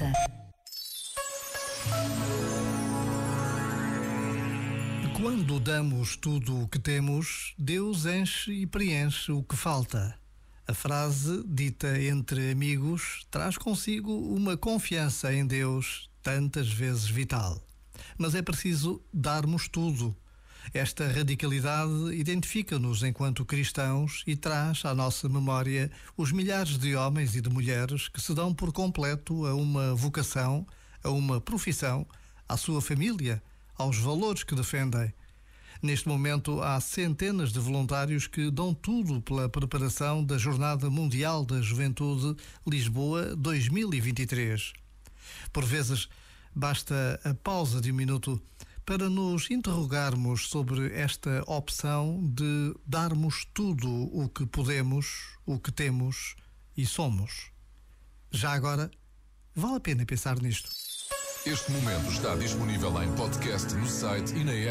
falta. Quando damos tudo o que temos, Deus enche e preenche o que falta. A frase, dita entre amigos, traz consigo uma confiança em Deus tantas vezes vital. Mas é preciso darmos tudo. Esta radicalidade identifica-nos enquanto cristãos e traz à nossa memória os milhares de homens e de mulheres que se dão por completo a uma vocação, a uma profissão, à sua família, aos valores que defendem. Neste momento, há centenas de voluntários que dão tudo pela preparação da Jornada Mundial da Juventude Lisboa 2023. Por vezes, basta a pausa de um minuto para nos interrogarmos sobre esta opção de darmos tudo o que podemos, o que temos e somos. Já agora, vale a pena pensar nisto. Este momento está disponível em podcast no site e na app.